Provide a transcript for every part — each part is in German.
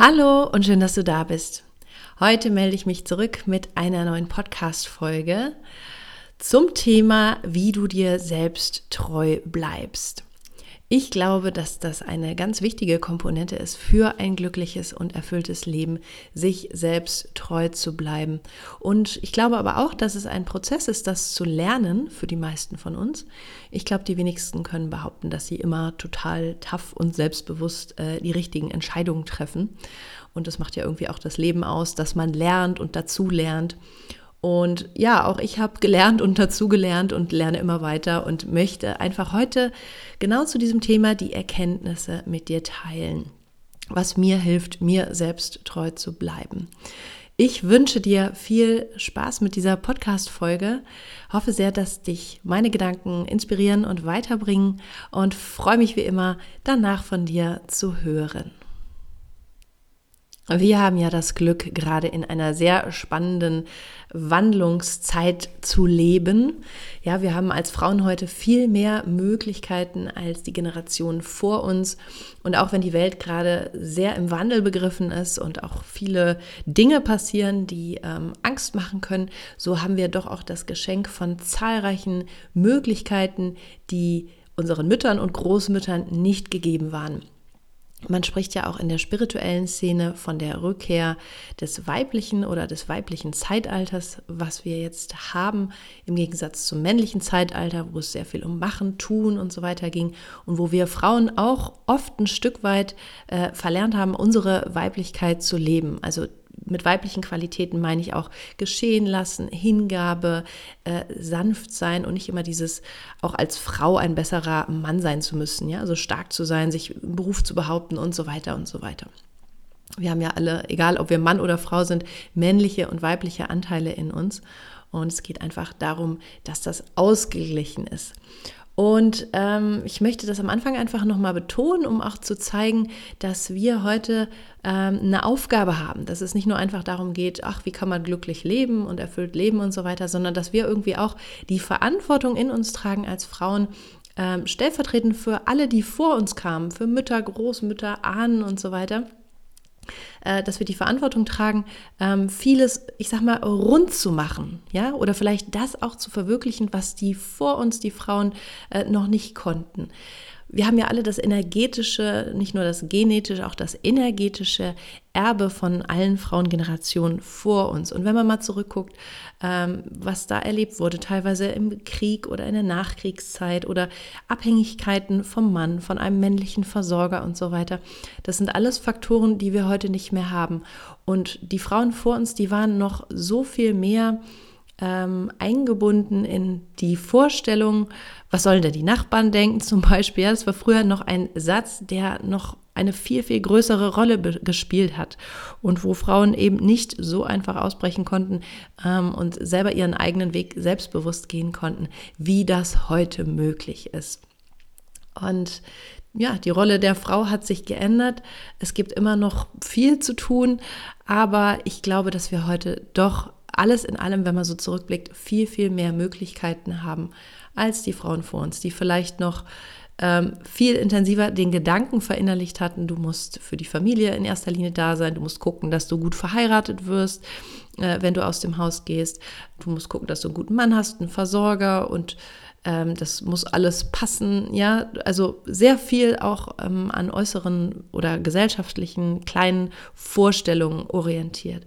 Hallo und schön, dass du da bist. Heute melde ich mich zurück mit einer neuen Podcast-Folge zum Thema, wie du dir selbst treu bleibst. Ich glaube, dass das eine ganz wichtige Komponente ist für ein glückliches und erfülltes Leben, sich selbst treu zu bleiben. Und ich glaube aber auch, dass es ein Prozess ist, das zu lernen für die meisten von uns. Ich glaube, die wenigsten können behaupten, dass sie immer total tough und selbstbewusst äh, die richtigen Entscheidungen treffen. Und das macht ja irgendwie auch das Leben aus, dass man lernt und dazu lernt. Und ja, auch ich habe gelernt und dazugelernt und lerne immer weiter und möchte einfach heute genau zu diesem Thema die Erkenntnisse mit dir teilen, was mir hilft, mir selbst treu zu bleiben. Ich wünsche dir viel Spaß mit dieser Podcast-Folge. Hoffe sehr, dass dich meine Gedanken inspirieren und weiterbringen und freue mich wie immer, danach von dir zu hören. Wir haben ja das Glück, gerade in einer sehr spannenden Wandlungszeit zu leben. Ja, wir haben als Frauen heute viel mehr Möglichkeiten als die Generationen vor uns. Und auch wenn die Welt gerade sehr im Wandel begriffen ist und auch viele Dinge passieren, die ähm, Angst machen können, so haben wir doch auch das Geschenk von zahlreichen Möglichkeiten, die unseren Müttern und Großmüttern nicht gegeben waren. Man spricht ja auch in der spirituellen Szene von der Rückkehr des weiblichen oder des weiblichen Zeitalters, was wir jetzt haben, im Gegensatz zum männlichen Zeitalter, wo es sehr viel um Machen, Tun und so weiter ging und wo wir Frauen auch oft ein Stück weit äh, verlernt haben, unsere Weiblichkeit zu leben. Also mit weiblichen Qualitäten meine ich auch geschehen lassen, Hingabe, äh, sanft sein und nicht immer dieses auch als Frau ein besserer Mann sein zu müssen, ja, also stark zu sein, sich im Beruf zu behaupten und so weiter und so weiter. Wir haben ja alle, egal ob wir Mann oder Frau sind, männliche und weibliche Anteile in uns. Und es geht einfach darum, dass das ausgeglichen ist. Und ähm, ich möchte das am Anfang einfach nochmal betonen, um auch zu zeigen, dass wir heute ähm, eine Aufgabe haben, dass es nicht nur einfach darum geht, ach, wie kann man glücklich leben und erfüllt leben und so weiter, sondern dass wir irgendwie auch die Verantwortung in uns tragen als Frauen, ähm, stellvertretend für alle, die vor uns kamen, für Mütter, Großmütter, Ahnen und so weiter äh, dass wir die Verantwortung tragen, ähm, vieles, ich sag mal, rund zu machen, ja, oder vielleicht das auch zu verwirklichen, was die vor uns, die Frauen, äh, noch nicht konnten wir haben ja alle das energetische, nicht nur das genetische, auch das energetische Erbe von allen Frauengenerationen vor uns. Und wenn man mal zurückguckt, ähm, was da erlebt wurde, teilweise im Krieg oder in der Nachkriegszeit oder Abhängigkeiten vom Mann, von einem männlichen Versorger und so weiter, das sind alles Faktoren, die wir heute nicht mehr haben. Und die Frauen vor uns, die waren noch so viel mehr ähm, eingebunden in die Vorstellung, was sollen denn die Nachbarn denken zum Beispiel. Ja, das war früher noch ein Satz, der noch eine viel, viel größere Rolle gespielt hat und wo Frauen eben nicht so einfach ausbrechen konnten ähm, und selber ihren eigenen Weg selbstbewusst gehen konnten, wie das heute möglich ist. Und ja, die Rolle der Frau hat sich geändert. Es gibt immer noch viel zu tun, aber ich glaube, dass wir heute doch alles in allem, wenn man so zurückblickt, viel, viel mehr Möglichkeiten haben als die Frauen vor uns, die vielleicht noch ähm, viel intensiver den Gedanken verinnerlicht hatten, du musst für die Familie in erster Linie da sein, du musst gucken, dass du gut verheiratet wirst, äh, wenn du aus dem Haus gehst, du musst gucken, dass du einen guten Mann hast, einen Versorger und ähm, das muss alles passen, ja, also sehr viel auch ähm, an äußeren oder gesellschaftlichen kleinen Vorstellungen orientiert.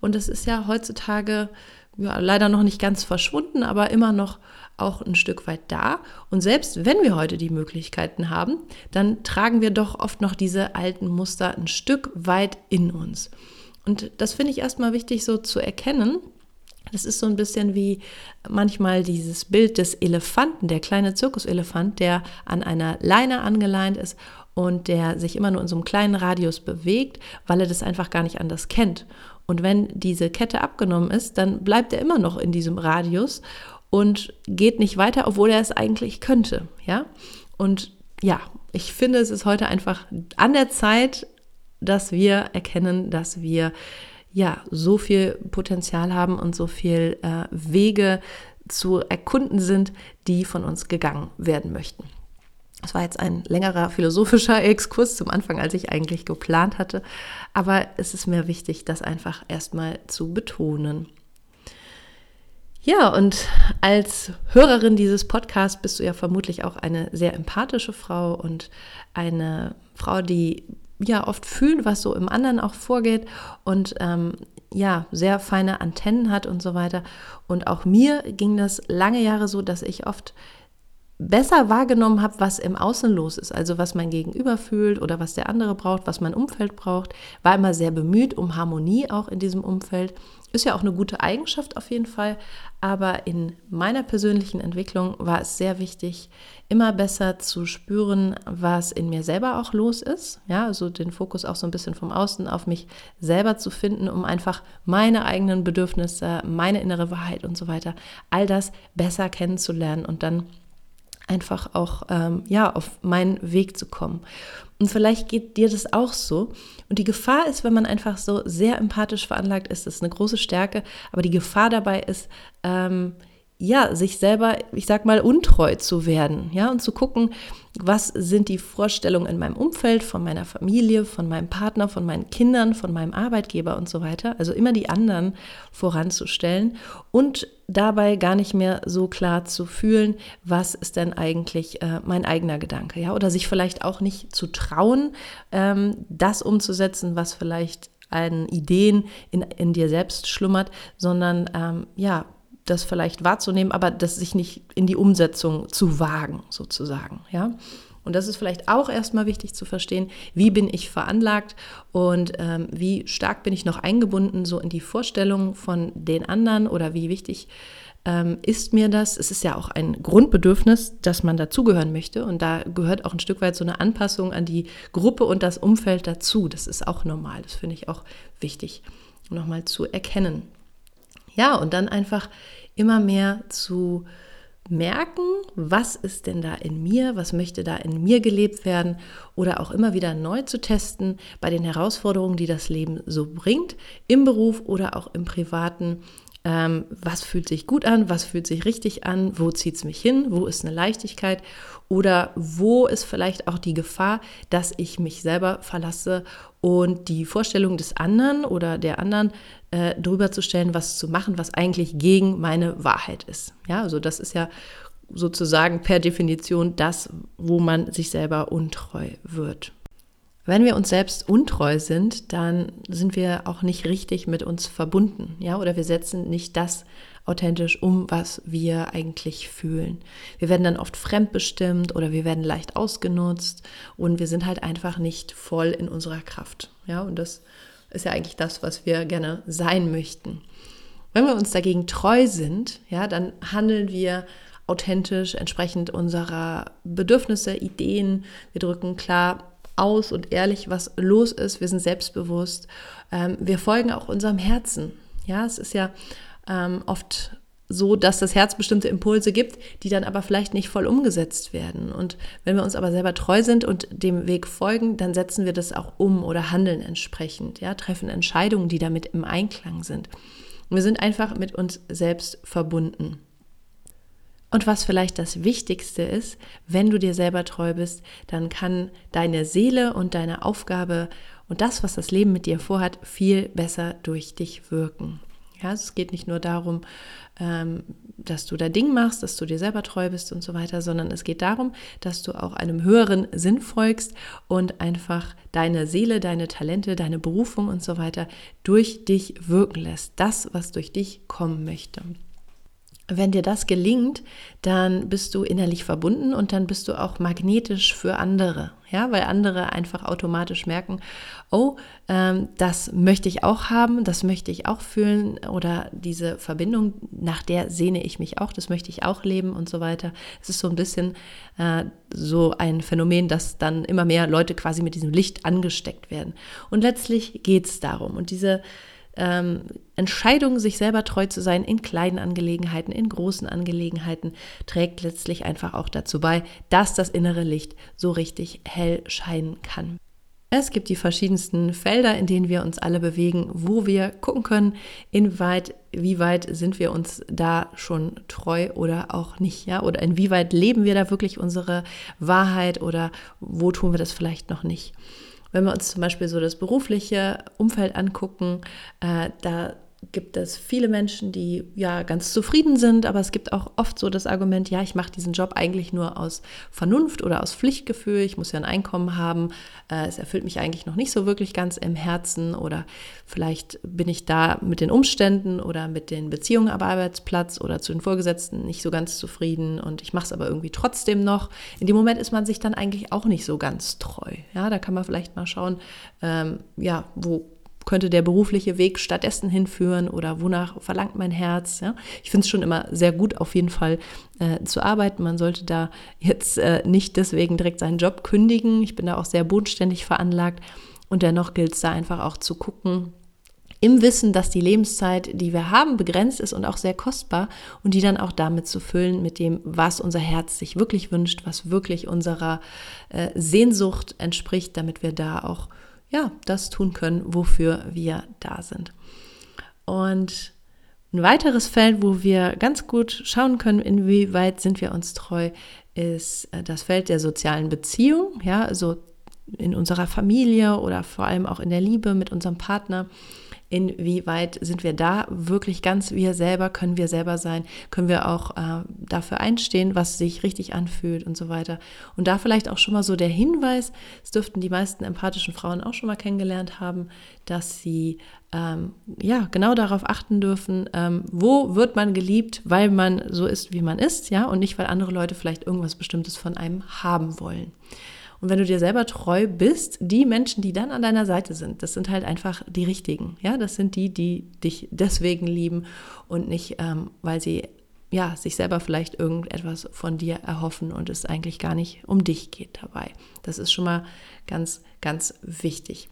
Und das ist ja heutzutage ja, leider noch nicht ganz verschwunden, aber immer noch auch ein Stück weit da. Und selbst wenn wir heute die Möglichkeiten haben, dann tragen wir doch oft noch diese alten Muster ein Stück weit in uns. Und das finde ich erstmal wichtig so zu erkennen. Das ist so ein bisschen wie manchmal dieses Bild des Elefanten, der kleine Zirkuselefant, der an einer Leine angeleint ist und der sich immer nur in so einem kleinen Radius bewegt, weil er das einfach gar nicht anders kennt. Und wenn diese Kette abgenommen ist, dann bleibt er immer noch in diesem Radius und geht nicht weiter, obwohl er es eigentlich könnte. Ja, und ja, ich finde, es ist heute einfach an der Zeit, dass wir erkennen, dass wir ja so viel Potenzial haben und so viel äh, Wege zu erkunden sind, die von uns gegangen werden möchten. Das war jetzt ein längerer philosophischer Exkurs zum Anfang, als ich eigentlich geplant hatte. Aber es ist mir wichtig, das einfach erstmal zu betonen. Ja, und als Hörerin dieses Podcasts bist du ja vermutlich auch eine sehr empathische Frau und eine Frau, die ja oft fühlt, was so im anderen auch vorgeht und ähm, ja, sehr feine Antennen hat und so weiter. Und auch mir ging das lange Jahre so, dass ich oft besser wahrgenommen habe, was im Außen los ist, also was mein Gegenüber fühlt oder was der andere braucht, was mein Umfeld braucht, war immer sehr bemüht um Harmonie auch in diesem Umfeld. Ist ja auch eine gute Eigenschaft auf jeden Fall, aber in meiner persönlichen Entwicklung war es sehr wichtig, immer besser zu spüren, was in mir selber auch los ist. Ja, also den Fokus auch so ein bisschen vom Außen auf mich selber zu finden, um einfach meine eigenen Bedürfnisse, meine innere Wahrheit und so weiter, all das besser kennenzulernen und dann einfach auch ähm, ja auf meinen Weg zu kommen. Und vielleicht geht dir das auch so. Und die Gefahr ist, wenn man einfach so sehr empathisch veranlagt ist, das ist eine große Stärke. Aber die Gefahr dabei ist, ähm, ja, sich selber, ich sag mal, untreu zu werden, ja, und zu gucken, was sind die Vorstellungen in meinem Umfeld, von meiner Familie, von meinem Partner, von meinen Kindern, von meinem Arbeitgeber und so weiter. Also immer die anderen voranzustellen und dabei gar nicht mehr so klar zu fühlen, was ist denn eigentlich äh, mein eigener Gedanke, ja, oder sich vielleicht auch nicht zu trauen, ähm, das umzusetzen, was vielleicht an Ideen in, in dir selbst schlummert, sondern ähm, ja, das vielleicht wahrzunehmen, aber das sich nicht in die Umsetzung zu wagen, sozusagen, ja. Und das ist vielleicht auch erstmal wichtig zu verstehen, wie bin ich veranlagt und ähm, wie stark bin ich noch eingebunden so in die Vorstellung von den anderen oder wie wichtig ähm, ist mir das. Es ist ja auch ein Grundbedürfnis, dass man dazugehören möchte und da gehört auch ein Stück weit so eine Anpassung an die Gruppe und das Umfeld dazu. Das ist auch normal, das finde ich auch wichtig, nochmal zu erkennen. Ja, und dann einfach immer mehr zu merken, was ist denn da in mir, was möchte da in mir gelebt werden oder auch immer wieder neu zu testen bei den Herausforderungen, die das Leben so bringt, im Beruf oder auch im privaten. Ähm, was fühlt sich gut an, was fühlt sich richtig an, wo zieht es mich hin, wo ist eine Leichtigkeit oder wo ist vielleicht auch die Gefahr, dass ich mich selber verlasse und die Vorstellung des anderen oder der anderen äh, drüber zu stellen, was zu machen, was eigentlich gegen meine Wahrheit ist. Ja, also das ist ja sozusagen per Definition das, wo man sich selber untreu wird. Wenn wir uns selbst untreu sind, dann sind wir auch nicht richtig mit uns verbunden, ja, oder wir setzen nicht das authentisch um, was wir eigentlich fühlen. Wir werden dann oft fremdbestimmt oder wir werden leicht ausgenutzt und wir sind halt einfach nicht voll in unserer Kraft, ja, und das ist ja eigentlich das, was wir gerne sein möchten. Wenn wir uns dagegen treu sind, ja, dann handeln wir authentisch, entsprechend unserer Bedürfnisse, Ideen. Wir drücken klar aus und ehrlich, was los ist. Wir sind selbstbewusst. Ähm, wir folgen auch unserem Herzen. Ja, es ist ja ähm, oft so, dass das Herz bestimmte Impulse gibt, die dann aber vielleicht nicht voll umgesetzt werden. Und wenn wir uns aber selber treu sind und dem Weg folgen, dann setzen wir das auch um oder handeln entsprechend, ja, treffen Entscheidungen, die damit im Einklang sind. Und wir sind einfach mit uns selbst verbunden. Und was vielleicht das Wichtigste ist, wenn du dir selber treu bist, dann kann deine Seele und deine Aufgabe und das, was das Leben mit dir vorhat, viel besser durch dich wirken. Ja, es geht nicht nur darum, ähm, dass du dein Ding machst, dass du dir selber treu bist und so weiter, sondern es geht darum, dass du auch einem höheren Sinn folgst und einfach deine Seele, deine Talente, deine Berufung und so weiter durch dich wirken lässt. Das, was durch dich kommen möchte. Wenn dir das gelingt, dann bist du innerlich verbunden und dann bist du auch magnetisch für andere, ja, weil andere einfach automatisch merken, oh, ähm, das möchte ich auch haben, das möchte ich auch fühlen oder diese Verbindung, nach der sehne ich mich auch, das möchte ich auch leben und so weiter. Es ist so ein bisschen äh, so ein Phänomen, dass dann immer mehr Leute quasi mit diesem Licht angesteckt werden. Und letztlich geht es darum und diese ähm, Entscheidung, sich selber treu zu sein in kleinen Angelegenheiten, in großen Angelegenheiten, trägt letztlich einfach auch dazu bei, dass das innere Licht so richtig hell scheinen kann. Es gibt die verschiedensten Felder, in denen wir uns alle bewegen, wo wir gucken können, inwieweit, wie weit sind wir uns da schon treu oder auch nicht, ja, oder inwieweit leben wir da wirklich unsere Wahrheit oder wo tun wir das vielleicht noch nicht. Wenn wir uns zum Beispiel so das berufliche Umfeld angucken, äh, da gibt es viele Menschen, die ja ganz zufrieden sind, aber es gibt auch oft so das Argument, ja, ich mache diesen Job eigentlich nur aus Vernunft oder aus Pflichtgefühl, ich muss ja ein Einkommen haben, äh, es erfüllt mich eigentlich noch nicht so wirklich ganz im Herzen oder vielleicht bin ich da mit den Umständen oder mit den Beziehungen am Arbeitsplatz oder zu den Vorgesetzten nicht so ganz zufrieden und ich mache es aber irgendwie trotzdem noch. In dem Moment ist man sich dann eigentlich auch nicht so ganz treu. Ja, da kann man vielleicht mal schauen, ähm, ja, wo könnte der berufliche Weg stattdessen hinführen oder wonach verlangt mein Herz. Ja? Ich finde es schon immer sehr gut, auf jeden Fall äh, zu arbeiten. Man sollte da jetzt äh, nicht deswegen direkt seinen Job kündigen. Ich bin da auch sehr bodenständig veranlagt und dennoch gilt es da einfach auch zu gucken, im Wissen, dass die Lebenszeit, die wir haben, begrenzt ist und auch sehr kostbar und die dann auch damit zu füllen mit dem, was unser Herz sich wirklich wünscht, was wirklich unserer äh, Sehnsucht entspricht, damit wir da auch ja, das tun können, wofür wir da sind. Und ein weiteres Feld, wo wir ganz gut schauen können, inwieweit sind wir uns treu, ist äh, das Feld der sozialen Beziehung, ja, also in unserer Familie oder vor allem auch in der Liebe mit unserem Partner inwieweit sind wir da wirklich ganz wir selber, können wir selber sein, können wir auch äh, dafür einstehen, was sich richtig anfühlt und so weiter. Und da vielleicht auch schon mal so der Hinweis, es dürften die meisten empathischen Frauen auch schon mal kennengelernt haben, dass sie ähm, ja genau darauf achten dürfen, ähm, wo wird man geliebt, weil man so ist, wie man ist, ja, und nicht, weil andere Leute vielleicht irgendwas Bestimmtes von einem haben wollen. Und wenn du dir selber treu bist, die Menschen, die dann an deiner Seite sind, das sind halt einfach die richtigen. Ja, das sind die, die dich deswegen lieben und nicht, ähm, weil sie ja, sich selber vielleicht irgendetwas von dir erhoffen und es eigentlich gar nicht um dich geht dabei. Das ist schon mal ganz, ganz wichtig.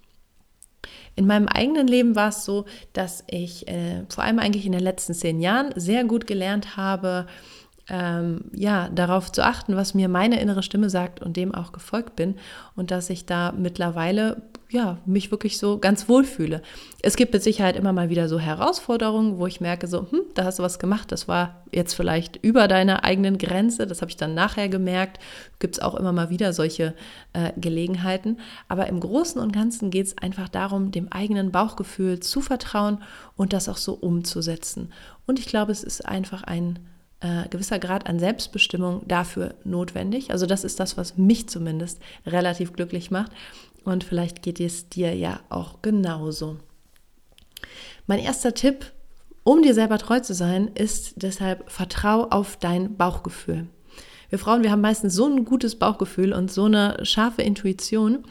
In meinem eigenen Leben war es so, dass ich äh, vor allem eigentlich in den letzten zehn Jahren sehr gut gelernt habe, ähm, ja, darauf zu achten, was mir meine innere Stimme sagt und dem auch gefolgt bin und dass ich da mittlerweile ja, mich wirklich so ganz wohl fühle. Es gibt mit Sicherheit immer mal wieder so Herausforderungen, wo ich merke, so, hm, da hast du was gemacht, das war jetzt vielleicht über deiner eigenen Grenze, das habe ich dann nachher gemerkt. Gibt es auch immer mal wieder solche äh, Gelegenheiten. Aber im Großen und Ganzen geht es einfach darum, dem eigenen Bauchgefühl zu vertrauen und das auch so umzusetzen. Und ich glaube, es ist einfach ein äh, gewisser Grad an Selbstbestimmung dafür notwendig. Also das ist das, was mich zumindest relativ glücklich macht. Und vielleicht geht es dir ja auch genauso. Mein erster Tipp, um dir selber treu zu sein, ist deshalb vertrau auf dein Bauchgefühl. Wir Frauen, wir haben meistens so ein gutes Bauchgefühl und so eine scharfe Intuition.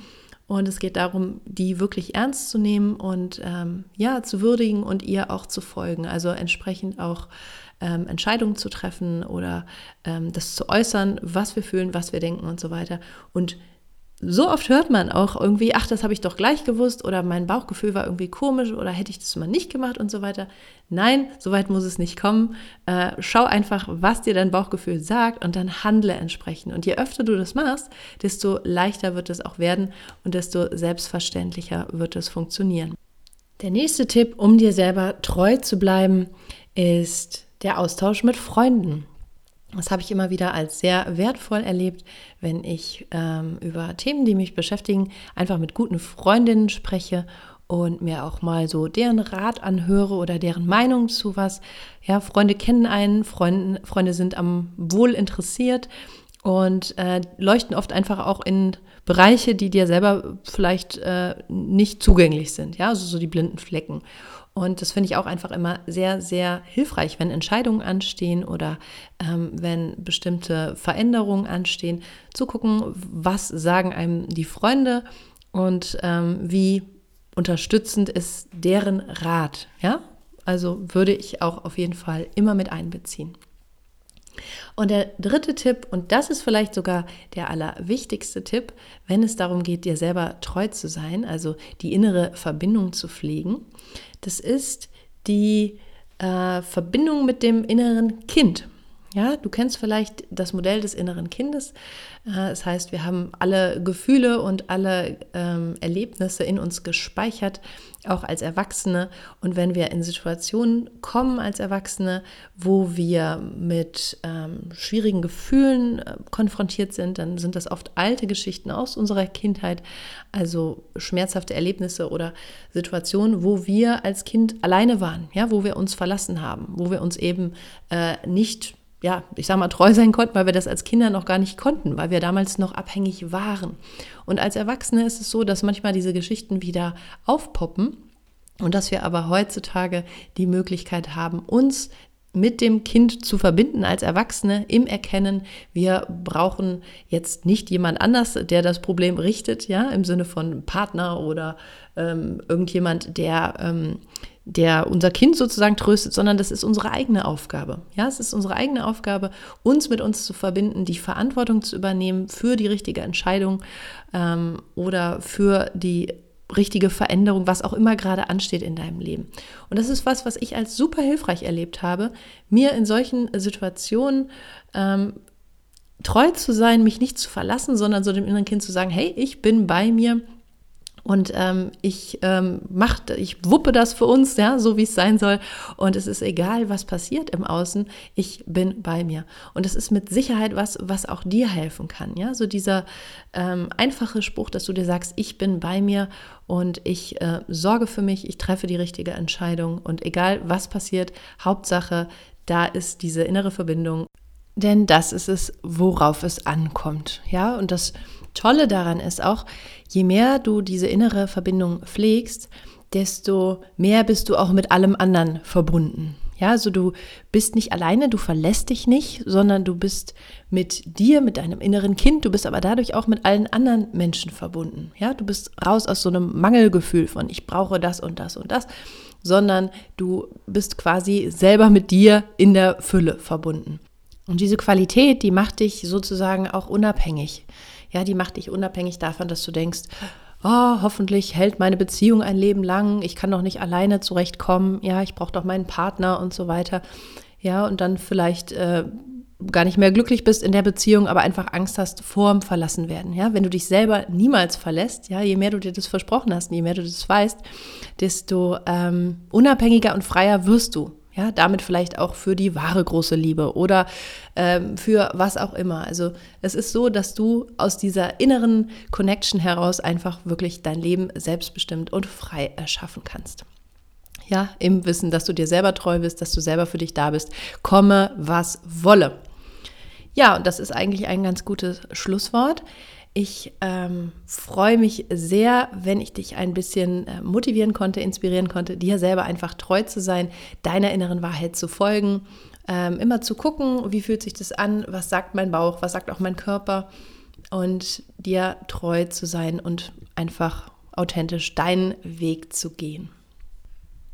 Und es geht darum, die wirklich ernst zu nehmen und ähm, ja, zu würdigen und ihr auch zu folgen. Also entsprechend auch ähm, Entscheidungen zu treffen oder ähm, das zu äußern, was wir fühlen, was wir denken und so weiter. Und so oft hört man auch irgendwie, ach, das habe ich doch gleich gewusst oder mein Bauchgefühl war irgendwie komisch oder hätte ich das mal nicht gemacht und so weiter. Nein, so weit muss es nicht kommen. Äh, schau einfach, was dir dein Bauchgefühl sagt und dann handle entsprechend. Und je öfter du das machst, desto leichter wird es auch werden und desto selbstverständlicher wird es funktionieren. Der nächste Tipp, um dir selber treu zu bleiben, ist der Austausch mit Freunden. Das habe ich immer wieder als sehr wertvoll erlebt, wenn ich ähm, über Themen, die mich beschäftigen, einfach mit guten Freundinnen spreche und mir auch mal so deren Rat anhöre oder deren Meinung zu was. Ja, Freunde kennen einen, Freunde, Freunde sind am Wohl interessiert und äh, leuchten oft einfach auch in Bereiche, die dir selber vielleicht äh, nicht zugänglich sind. Ja, also so die blinden Flecken. Und das finde ich auch einfach immer sehr, sehr hilfreich, wenn Entscheidungen anstehen oder ähm, wenn bestimmte Veränderungen anstehen, zu gucken, was sagen einem die Freunde und ähm, wie unterstützend ist deren Rat. Ja, also würde ich auch auf jeden Fall immer mit einbeziehen. Und der dritte Tipp, und das ist vielleicht sogar der allerwichtigste Tipp, wenn es darum geht, dir selber treu zu sein, also die innere Verbindung zu pflegen, das ist die äh, Verbindung mit dem inneren Kind. Ja, du kennst vielleicht das Modell des inneren Kindes. Äh, das heißt, wir haben alle Gefühle und alle ähm, Erlebnisse in uns gespeichert, auch als Erwachsene. Und wenn wir in Situationen kommen als Erwachsene, wo wir mit ähm, schwierigen Gefühlen äh, konfrontiert sind, dann sind das oft alte Geschichten aus unserer Kindheit, also schmerzhafte Erlebnisse oder Situationen, wo wir als Kind alleine waren, ja, wo wir uns verlassen haben, wo wir uns eben äh, nicht ja, ich sag mal, treu sein konnten, weil wir das als Kinder noch gar nicht konnten, weil wir damals noch abhängig waren. Und als Erwachsene ist es so, dass manchmal diese Geschichten wieder aufpoppen und dass wir aber heutzutage die Möglichkeit haben, uns mit dem Kind zu verbinden als Erwachsene im Erkennen, wir brauchen jetzt nicht jemand anders, der das Problem richtet, ja, im Sinne von Partner oder ähm, irgendjemand, der ähm, der unser Kind sozusagen tröstet, sondern das ist unsere eigene Aufgabe. Ja, es ist unsere eigene Aufgabe, uns mit uns zu verbinden, die Verantwortung zu übernehmen für die richtige Entscheidung ähm, oder für die richtige Veränderung, was auch immer gerade ansteht in deinem Leben. Und das ist was, was ich als super hilfreich erlebt habe, mir in solchen Situationen ähm, treu zu sein, mich nicht zu verlassen, sondern so dem inneren Kind zu sagen, hey, ich bin bei mir, und ähm, ich ähm, mach, ich wuppe das für uns, ja, so wie es sein soll. Und es ist egal, was passiert im Außen. Ich bin bei mir. Und es ist mit Sicherheit was, was auch dir helfen kann. Ja, so dieser ähm, einfache Spruch, dass du dir sagst, ich bin bei mir und ich äh, sorge für mich, ich treffe die richtige Entscheidung. Und egal, was passiert, Hauptsache, da ist diese innere Verbindung. Denn das ist es, worauf es ankommt. Ja, und das Tolle daran ist auch, je mehr du diese innere Verbindung pflegst, desto mehr bist du auch mit allem anderen verbunden. Ja, also du bist nicht alleine, du verlässt dich nicht, sondern du bist mit dir, mit deinem inneren Kind, du bist aber dadurch auch mit allen anderen Menschen verbunden. Ja, du bist raus aus so einem Mangelgefühl von ich brauche das und das und das, sondern du bist quasi selber mit dir in der Fülle verbunden. Und diese Qualität, die macht dich sozusagen auch unabhängig ja, die macht dich unabhängig davon, dass du denkst, oh, hoffentlich hält meine Beziehung ein Leben lang, ich kann doch nicht alleine zurechtkommen, ja, ich brauche doch meinen Partner und so weiter. Ja, und dann vielleicht äh, gar nicht mehr glücklich bist in der Beziehung, aber einfach Angst hast vorm Verlassen werden. Ja, wenn du dich selber niemals verlässt, ja, je mehr du dir das versprochen hast, je mehr du das weißt, desto ähm, unabhängiger und freier wirst du. Ja, damit vielleicht auch für die wahre große Liebe oder ähm, für was auch immer. Also es ist so, dass du aus dieser inneren Connection heraus einfach wirklich dein Leben selbstbestimmt und frei erschaffen kannst. Ja, im Wissen, dass du dir selber treu bist, dass du selber für dich da bist, komme was wolle. Ja, und das ist eigentlich ein ganz gutes Schlusswort. Ich ähm, freue mich sehr, wenn ich dich ein bisschen äh, motivieren konnte, inspirieren konnte, dir selber einfach treu zu sein, deiner inneren Wahrheit zu folgen, ähm, immer zu gucken, wie fühlt sich das an, was sagt mein Bauch, was sagt auch mein Körper und dir treu zu sein und einfach authentisch deinen Weg zu gehen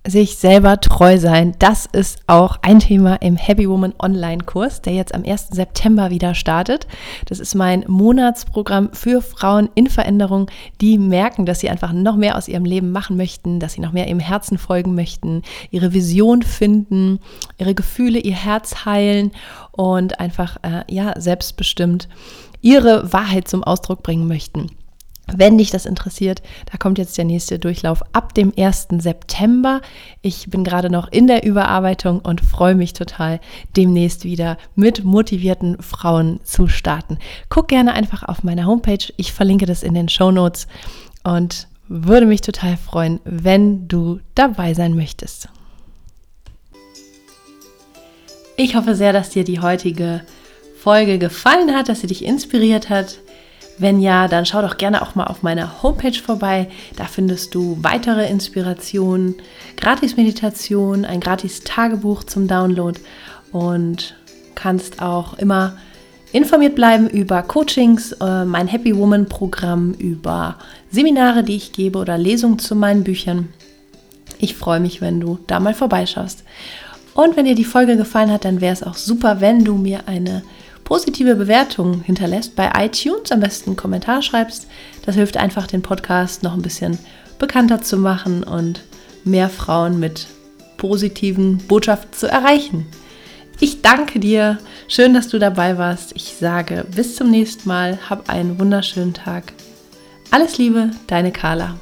sich selber treu sein, das ist auch ein Thema im Happy Woman Online-Kurs, der jetzt am 1. September wieder startet. Das ist mein Monatsprogramm für Frauen in Veränderung, die merken, dass sie einfach noch mehr aus ihrem Leben machen möchten, dass sie noch mehr ihrem Herzen folgen möchten, ihre Vision finden, ihre Gefühle, ihr Herz heilen und einfach äh, ja selbstbestimmt ihre Wahrheit zum Ausdruck bringen möchten. Wenn dich das interessiert, da kommt jetzt der nächste Durchlauf ab dem 1. September. Ich bin gerade noch in der Überarbeitung und freue mich total, demnächst wieder mit motivierten Frauen zu starten. Guck gerne einfach auf meiner Homepage. Ich verlinke das in den Show Notes und würde mich total freuen, wenn du dabei sein möchtest. Ich hoffe sehr, dass dir die heutige Folge gefallen hat, dass sie dich inspiriert hat. Wenn ja, dann schau doch gerne auch mal auf meiner Homepage vorbei. Da findest du weitere Inspirationen, Gratis-Meditation, ein Gratis-Tagebuch zum Download und kannst auch immer informiert bleiben über Coachings, äh, mein Happy Woman Programm, über Seminare, die ich gebe oder Lesungen zu meinen Büchern. Ich freue mich, wenn du da mal vorbeischaust. Und wenn dir die Folge gefallen hat, dann wäre es auch super, wenn du mir eine positive Bewertung hinterlässt bei iTunes, am besten einen Kommentar schreibst. Das hilft einfach, den Podcast noch ein bisschen bekannter zu machen und mehr Frauen mit positiven Botschaften zu erreichen. Ich danke dir. Schön, dass du dabei warst. Ich sage bis zum nächsten Mal. Hab einen wunderschönen Tag. Alles Liebe, deine Carla.